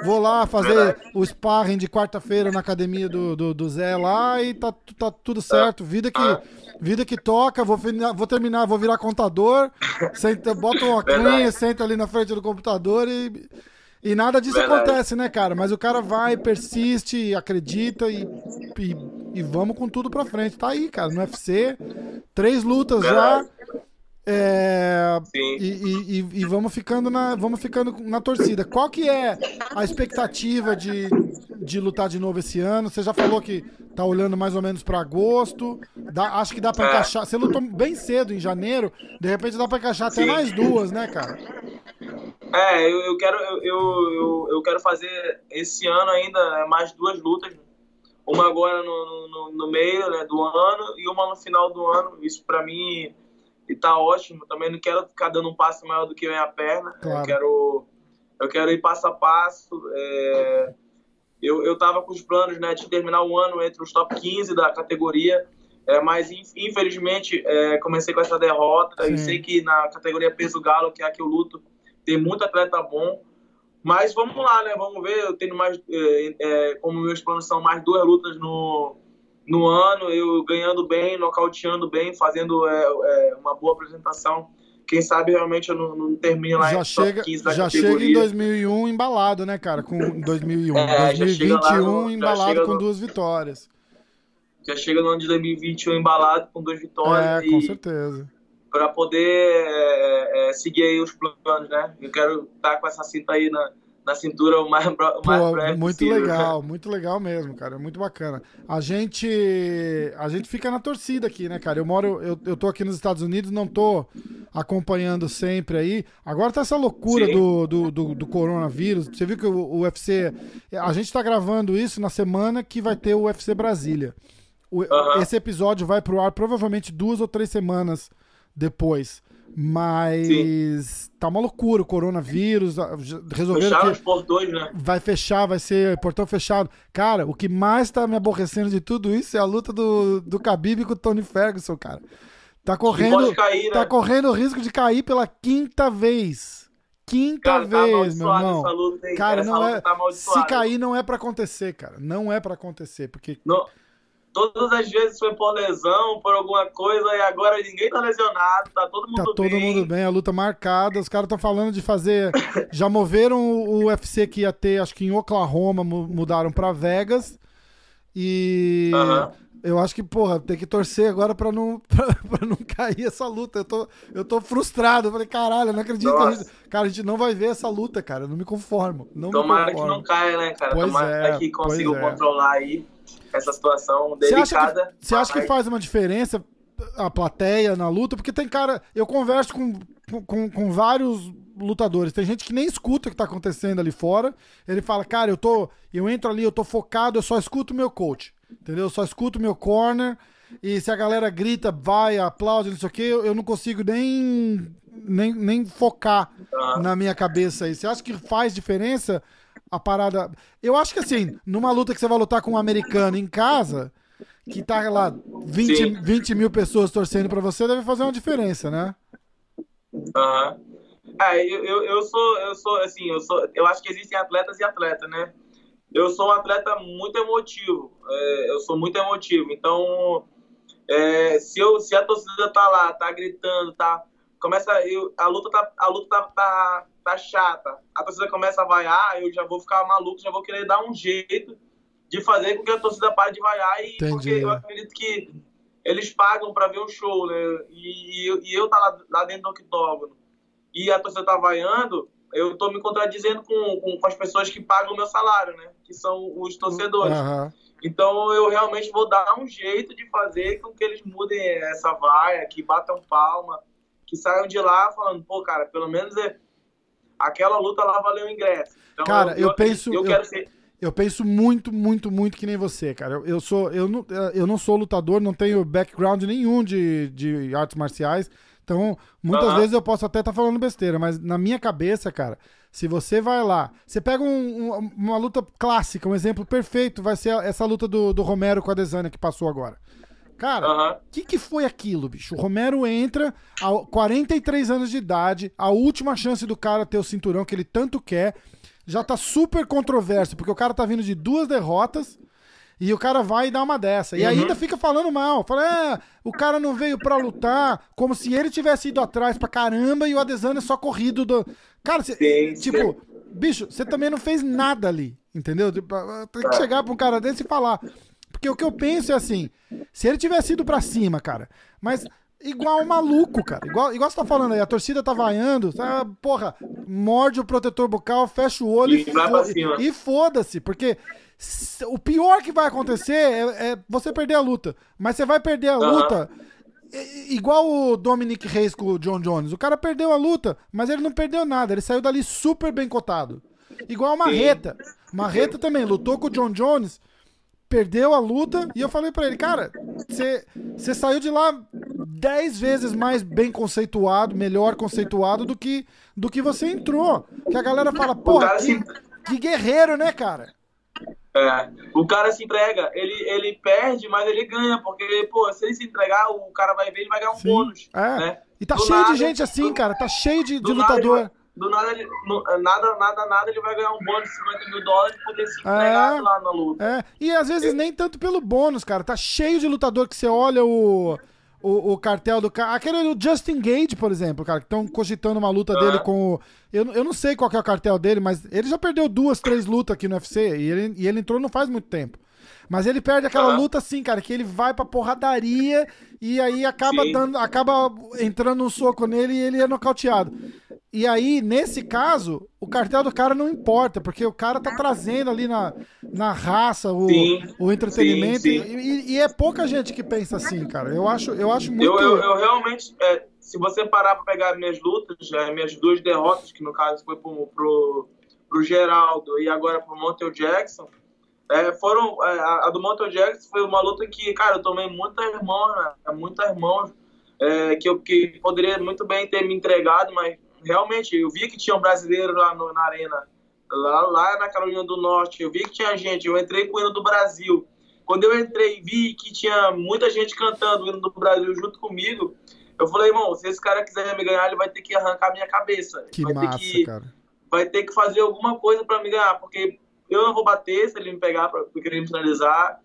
Vou lá fazer Verdade. o sparring de quarta-feira na academia do, do, do Zé lá e tá, tá tudo certo. Vida que, Ah. vida que toca, vou, vou terminar, vou virar contador, senta, bota um óculos, senta ali na frente do computador e, e nada disso Verdade. acontece, né, cara? Mas o cara vai, persiste, acredita e, e, e vamos com tudo pra frente. Tá aí, cara, no UFC, três lutas já. Verdade. É, Sim. e, e- e- vamos ficando na vamos ficando na torcida. Qual que é a expectativa de, de lutar de novo esse ano? Você já falou que tá olhando mais ou menos pra agosto. Dá- acho que dá pra É. encaixar. Você lutou bem cedo em janeiro. De repente dá pra encaixar até Sim. mais duas, né, cara? É, eu, eu quero eu, eu, eu, eu quero fazer esse ano ainda mais duas lutas. Uma agora no, no, no meio né, do ano e uma no final do ano. Isso pra mim e tá ótimo. Também não quero ficar dando um passo maior do que a minha perna. Claro. Eu quero eu quero ir passo a passo. É, eu, eu tava com os planos né, de terminar o ano entre os top 15 da categoria. É, mas inf- infelizmente é, comecei com essa derrota. Sim. E sei que na categoria peso galo, que é a que eu luto, tem muito atleta bom. Mas vamos lá, né? Vamos ver. Eu tenho mais. é, é, como meus planos são mais duas lutas no, no ano, eu ganhando bem, nocauteando bem, fazendo é, é, uma boa apresentação. Quem sabe realmente eu não, não termine lá Já em chega, 15 da já chega categoria. em 2001 embalado, né, cara? Com <laughs> 2001, É, já chega lá 2021 no- já embalado chega com no- duas vitórias. Já chega no ano de 2021 embalado com duas vitórias. É, e, com certeza. Para poder é, é, seguir aí os planos, né? Eu quero estar com essa cinta aí na, na cintura o mais, o mais Pô, breve muito possível. legal, muito legal mesmo, cara. Muito bacana. A gente, a gente fica na torcida aqui, né, cara? Eu moro, eu, eu tô aqui nos Estados Unidos, não tô acompanhando sempre aí. Agora tá essa loucura do, do, do, do coronavírus. Você viu que o, o UFC. A gente tá gravando isso na semana que vai ter o UFC Brasília. O- Aham. Esse episódio vai pro ar provavelmente duas ou três semanas depois. Mas tá uma loucura o coronavírus. Resolveram Fecharam os portões, né? vai fechar, vai ser portão fechado. Cara, o que mais tá me aborrecendo de tudo isso é a luta do, do Khabib com o Tony Ferguson, cara. Tá correndo, cair, né? tá correndo o risco de cair pela quinta vez. Quinta Cara, tá vez, meu amaldiçoada irmão. essa luta, hein? Cara, Essa não luta é. tá Se cair, não é pra acontecer, cara. Não é pra acontecer, porque Não- todas as vezes foi por lesão, por alguma coisa, e agora ninguém tá lesionado, tá todo mundo tá todo bem. mundo bem, a luta marcada. Os caras estão falando de fazer. Já moveram o UFC que ia ter, acho que em Oklahoma, mu- mudaram pra Vegas. E eu acho que, porra, tem que torcer agora pra não, <laughs> pra, pra não cair essa luta. Eu tô, eu tô frustrado. Eu falei, caralho, eu não acredito. que a gente- cara, a gente não vai ver essa luta, cara. Eu não me conformo. Não Tomara me que conformo. não caia, né, cara? Pois Tomara é, que consigam pois é. controlar aí essa situação acha, delicada. que, você acha que mas- faz uma diferença? a plateia na luta, porque tem cara. Eu converso com, com, com vários lutadores. Tem gente que nem escuta o que tá acontecendo ali fora. Ele fala, cara, eu tô. Eu entro ali, eu tô focado, eu só escuto o meu coach. Entendeu? Eu só escuto o meu corner. E se a galera grita, vai, aplaude, não sei o que, eu não consigo nem, nem, nem focar Ah. na minha cabeça aí. Você acha que faz diferença a parada? Eu acho que assim, numa luta que você vai lutar com um americano em casa, que tá lá 20, Sim. 20 mil pessoas torcendo pra você, deve fazer uma diferença, né? Aham. É, eu, eu, eu sou, eu sou, assim, eu sou, eu acho que existem atletas e atletas, né? Eu sou um atleta muito emotivo, é, eu sou muito emotivo, então, é, se, eu, se a torcida tá lá, tá gritando, tá, começa, eu, a luta tá, a luta tá, tá, tá chata, a torcida começa a vaiar, eu já vou ficar maluco, já vou querer dar um jeito de fazer com que a torcida pare de vaiar, e Entendi. porque eu acredito que eles pagam para ver o show, né? E, e, eu- e eu tá lá, lá dentro do octógono e a torcida tá vaiando, eu tô me contradizendo com, com, com as pessoas que pagam o meu salário, né? Que são os torcedores. Aham. Então eu realmente vou dar um jeito de fazer com que eles mudem essa vaia, que batam palma, que saiam de lá falando, pô, cara, pelo menos é... aquela luta lá valeu o ingresso. Então, Cara, eu penso- Eu, eu- quero ser. Eu penso muito, muito, muito que nem você, cara. Eu, eu sou, eu não, eu não sou lutador, não tenho background nenhum de, de artes marciais. Então, muitas Aham. vezes eu posso até estar falando besteira, mas na minha cabeça, cara, se você vai lá, você pega um- um- uma luta clássica, um exemplo perfeito, vai ser essa luta do, do Romero com a Desânia que passou agora. Cara, o que, que foi aquilo, bicho? O Romero entra a 43 anos de idade, a última chance do cara ter o cinturão que ele tanto quer. Já tá super controverso, porque o cara tá vindo de duas derrotas e o cara vai e dá uma dessa. E Uhum. ainda fica falando mal. Fala, é, o cara não veio pra lutar, como se ele tivesse ido atrás pra caramba e o Adesanya só corrido do. Cara, cê- Sim, tipo, bicho, você também não fez nada ali, entendeu? Tipo, Tem É. que chegar pra um cara desse e falar. Porque o que eu penso é assim, se ele tivesse ido pra cima, cara, mas igual um maluco, cara, igual, igual você tá falando aí, a torcida tá vaiando, tá, porra, morde o protetor bucal, fecha o olho E e, e foda-se, porque o pior que vai acontecer é, é você perder a luta, mas você vai perder a Aham. luta igual o Dominic Reis com o John Jones, o cara perdeu a luta, mas ele não perdeu nada, ele saiu dali super bem cotado. Igual a Marreta. Marreta também lutou com o John Jones, perdeu a luta e eu falei pra ele, cara, você saiu de lá 10 vezes mais bem conceituado, melhor conceituado do que do que você entrou. Que a galera fala, porra, cara que, se- que guerreiro, né, cara? É, o cara se entrega, ele, ele perde, mas ele ganha, porque, pô, se ele se entregar, o cara vai ver, ele vai ganhar um Sim, bônus. é. né? E tá Do cheio nada- de gente assim, cara, tá cheio de, de nada lutador. vai- do nada, ele, no- nada, nada, nada, ele vai ganhar um bônus de 50 mil dólares por ter se É. entregado lá na luta. É, e às vezes nem tanto pelo bônus, cara. Tá cheio de lutador que você olha o, o, o cartel do cara. Aquele do Justin Gage, por exemplo, cara, que estão cogitando uma luta Ah. dele com o. Eu, eu não sei qual é o cartel dele, mas ele já perdeu duas, três lutas aqui no UFC e ele, e ele entrou não faz muito tempo. Mas ele perde aquela Ah. luta assim, cara, que ele vai pra porradaria e aí acaba Sim. dando, acaba entrando um soco nele e ele é nocauteado. E aí, nesse caso, o cartel do cara não importa, porque o cara tá trazendo ali na, na raça o, Sim. o entretenimento. Sim, E, e- e é pouca gente que pensa assim, cara. Eu acho, eu acho muito. Eu, eu, eu realmente, é, se você parar pra pegar minhas lutas, é, minhas duas derrotas, que no caso foi pro, pro, pro Geraldo e agora pro Montel Jackson, é, foram. é, a, do Montel Jackson foi uma luta que, cara, eu tomei muitas mãos, né? Muitas mãos é, que eu que poderia muito bem ter me entregado, mas realmente eu vi que tinha um brasileiro lá no- na arena, lá, lá na Carolina do Norte, eu vi que tinha gente, eu entrei com o hino do Brasil. Quando eu entrei e vi que tinha muita gente cantando o hino do Brasil junto comigo, eu falei, irmão, se esse cara quiser me ganhar, ele vai ter que arrancar minha cabeça. Que vai massa, ter que, cara. vai ter que fazer alguma coisa pra me ganhar, porque eu não vou bater se ele me pegar pra pra querer me finalizar.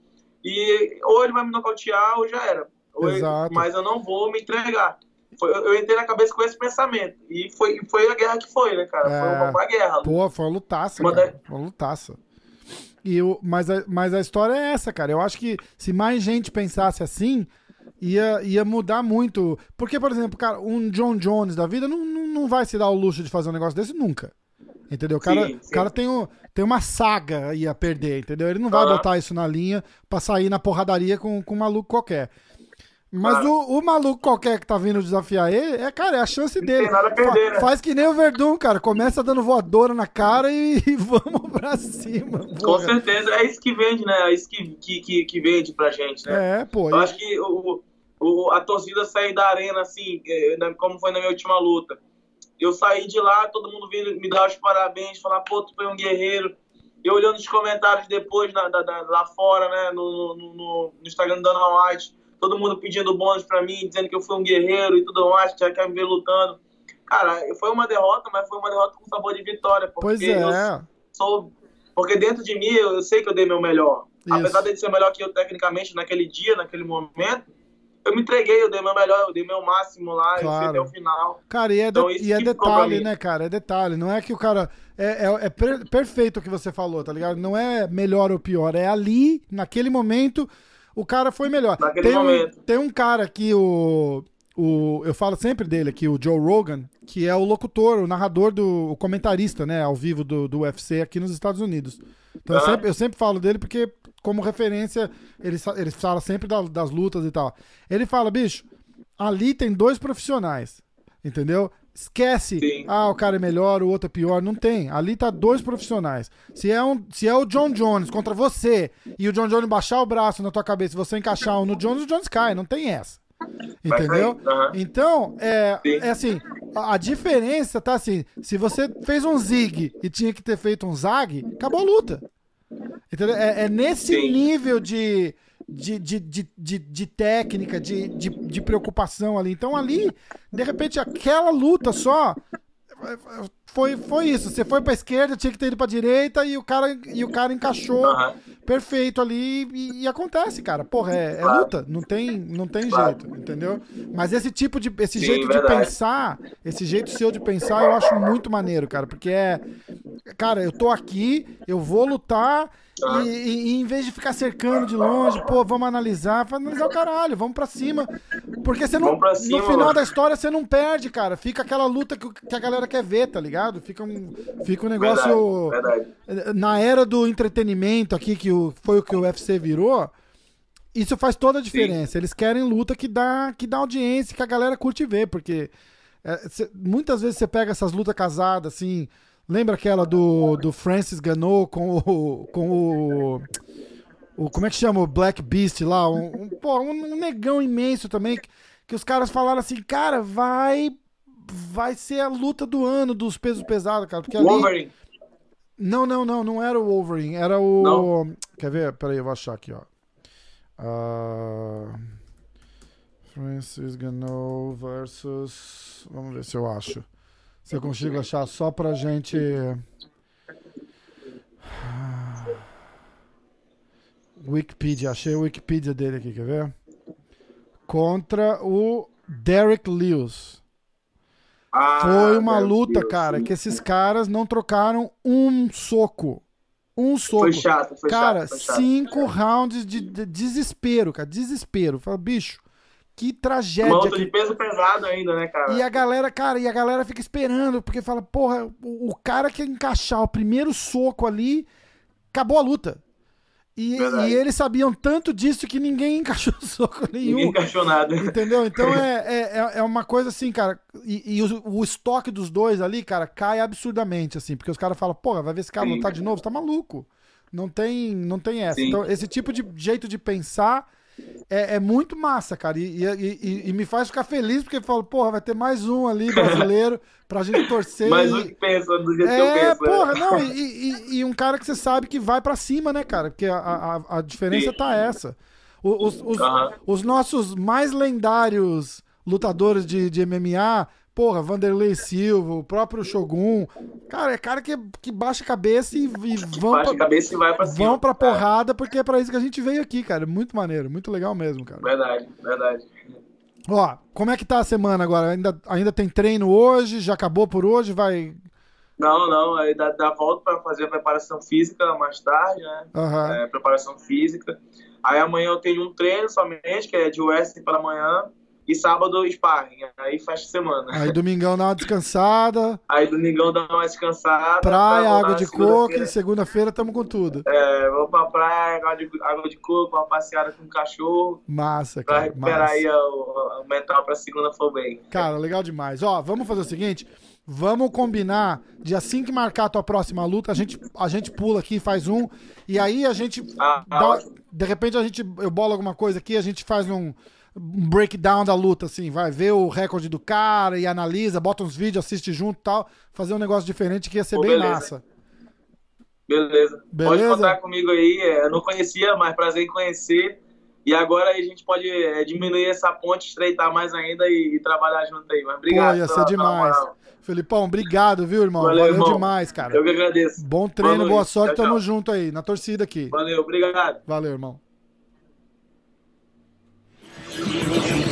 E ou ele vai me nocautear ou já era. Ou Exato. mas eu não vou me entregar. Foi- eu, eu entrei na cabeça com esse pensamento. E foi, foi a guerra que foi, né, cara? Foi É. uma, uma guerra. Pô, foi uma lutaça, Manda- cara. Foi uma lutaça. E o, mas, a, mas a história é essa, cara. Eu acho que se mais gente pensasse assim, ia, ia mudar muito. Porque, por exemplo, cara, um John Jones da vida não, não, não vai se dar o luxo de fazer um negócio desse nunca. Entendeu? O cara, Sim, sim. cara tem, um, tem uma saga aí a perder, entendeu? Ele não vai Aham. botar isso na linha pra sair na porradaria com, com um maluco qualquer. Mas Claro. o, o maluco qualquer que tá vindo desafiar ele, é, cara, é a chance Não dele. tem nada a perder, Fa- né? Faz que nem o Verdun, cara. Começa dando voadora na cara e, <laughs> e vamos pra cima. Com certeza, é isso que vende, né? É isso que, que, que, que vende pra gente, né? É, pô. Eu acho que o, o, a torcida sair da arena, assim, na- como foi na minha última luta. Eu saí de lá, todo mundo vindo me dar os parabéns, falar, pô, tu foi um guerreiro. Eu olhando os comentários depois na- da- da- lá fora, né, no, no, no- no Instagram do Dana White, todo mundo pedindo bônus pra mim, dizendo que eu fui um guerreiro e tudo mais, que já quer me ver lutando. Cara, foi uma derrota, mas foi uma derrota com sabor de vitória, porque Pois é. eu sou. Porque dentro de mim eu, eu sei que eu dei meu melhor. Isso. Apesar de ser melhor que eu tecnicamente naquele dia, naquele momento, eu me entreguei, eu dei meu melhor, eu dei meu máximo lá, eu Claro. fui até o final. Cara, e é, Então, e é detalhe, né, cara? É detalhe. Não é que o cara. É, é, é per- perfeito o que você falou, tá ligado? Não é melhor ou pior. É ali, naquele momento, o cara foi melhor. Naquele tem, um, tem um cara aqui, o, o. Eu falo sempre dele aqui, o Joe Rogan, que é o locutor, o narrador do. o comentarista, né, ao vivo do, do UFC aqui nos Estados Unidos. Então eu Aham. sempre, eu sempre falo dele porque, como referência, ele, ele fala sempre da- das lutas e tal. Ele fala, bicho, ali tem dois profissionais, entendeu? Esquece, Sim. ah, o cara é melhor, o outro é pior. Não tem. Ali tá dois profissionais. Se é, um, se é o John Jones contra você e o John Jones baixar o braço na tua cabeça e você encaixar um no Jones, o Jones cai. Não tem essa. Entendeu? aham. Então, é, é assim, a, a diferença tá assim, se você fez um zig e tinha que ter feito um zag, acabou a luta. Entendeu? É, é nesse Sim. nível de, de, de, de, de, de técnica, de, de, de preocupação ali. Então ali, de repente, aquela luta só foi, foi isso. Você foi pra esquerda, tinha que ter ido pra direita e o cara, e o cara encaixou Aham. perfeito ali e, e acontece, cara. Porra, é, é luta, não tem, não tem Claro. jeito, entendeu? Mas esse tipo de, esse Sim, jeito de verdade. pensar, esse jeito seu de pensar, eu acho muito maneiro, cara, porque é, cara, eu tô aqui, eu vou lutar e, e- e em vez de ficar cercando de longe, pô, vamos analisar, vamos analisar o caralho, vamos pra cima, porque você não, pra no cima, final mano. da história você não perde, cara. Fica aquela luta que, que a galera quer ver, tá ligado? Fica um, fica um negócio Verdade, verdade. na era do entretenimento aqui, que o- foi o que o UFC virou, isso faz toda a diferença. Eles querem luta que dá, que dá audiência, que a galera curte ver, porque é, cê- muitas vezes você pega essas lutas casadas, assim. Lembra aquela do, do Francis Ganou com o. com o. o- como é que chama? O Black Beast lá? Um, um, pô, um, um negão imenso também. Que, que os caras falaram assim, cara, vai. Vai ser a luta do ano dos pesos pesados, cara. Porque ali, Wolverine. não, não, não, não era o Wolverine, era o. Não? Quer ver? Peraí, eu vou achar aqui, ó. Ah, Francis Ganou versus. Vamos ver se eu acho. Se eu consigo achar só pra gente. Ah, Wikipedia, achei o Wikipedia dele aqui, quer ver? Contra o Derek Lewis. Ah, Foi uma luta, Deus. cara, que esses caras não trocaram um soco. Um soco. Foi chato, foi cara, chato. Foi chato. cinco rounds de, de desespero, cara. Desespero. Fala, bicho, que Uma tragédia. luta que- de peso pesado ainda, né, cara? E a galera, cara, e a galera fica esperando, porque fala, porra, o, o cara que encaixar o primeiro soco ali, acabou a luta. E, e eles sabiam tanto disso que ninguém <laughs> encaixou soco nenhum. Ninguém encaixou nada. Entendeu? Então <laughs> é, é, é- é uma coisa assim, cara. E, e o, o estoque dos dois ali, cara, cai absurdamente, assim. Porque os caras falam, porra, vai ver esse cara Sim. lutar de novo? Você tá maluco. Não tem, não tem essa. Sim. Então, esse tipo de jeito de pensar é, é muito massa, cara. E, e- e- e me faz ficar feliz, porque eu falo, porra, vai ter mais um ali brasileiro pra gente torcer. Mas e- um que pensa do jeito que eu é, penso. né? porra, não, e, um cara que você sabe que vai pra cima, né, cara? Porque a, a, a diferença Sim. tá essa. Os, os, Aham. os nossos mais lendários lutadores de, de MMA, porra, Vanderlei Silva, o próprio Shogun, cara, é cara que, que baixa a cabeça e, e vão, Baixa pra, cabeça e vai pra cima. vão pra porrada, porque é pra isso que a gente veio aqui, cara. Muito maneiro, muito legal mesmo, cara. Verdade, verdade. Ó, como é que tá a semana agora? Ainda, ainda tem treino hoje? Já acabou por hoje? Vai. Não, não, aí dá, dá volta pra fazer a preparação física mais tarde, né? Aham. É, preparação física. Aí amanhã eu tenho um treino somente, que é de West pela manhã. E sábado sparring. Aí fecha a semana. Aí domingão dá uma descansada. Aí domingão dá uma descansada. Praia, água de coco e segunda-feira tamo com tudo. É, vamos pra praia, água de, água de coco, uma passeada com o cachorro. Massa, Pra cara. recuperar massa. aí o, o mental pra segunda for bem. Cara, legal demais. Ó, vamos fazer o seguinte. Vamos combinar de assim que marcar a tua próxima luta, a gente, a gente pula aqui, faz um, e aí a gente Ah, dá- ótimo. de repente a gente eu bolo alguma coisa aqui, a gente faz um breakdown da luta, assim, vai ver o recorde do cara e analisa, bota uns vídeos, assiste junto e tal, fazer um negócio diferente que ia ser Pô, bem beleza. massa. Beleza. Pode Beleza? contar comigo aí. é, Eu não conhecia, mas prazer em conhecer. E agora a gente pode é, diminuir essa ponte, estreitar mais ainda e, e trabalhar junto aí. Mas obrigado. Pô, ia ser pela- pela demais. moral. Felipão, obrigado, viu, irmão? Valeu, Valeu, irmão. demais, cara. Eu que agradeço. Bom treino, Boa boa sorte, Tchau, tamo tchau. junto aí, na torcida aqui. Valeu, obrigado. Valeu, irmão. Thank you.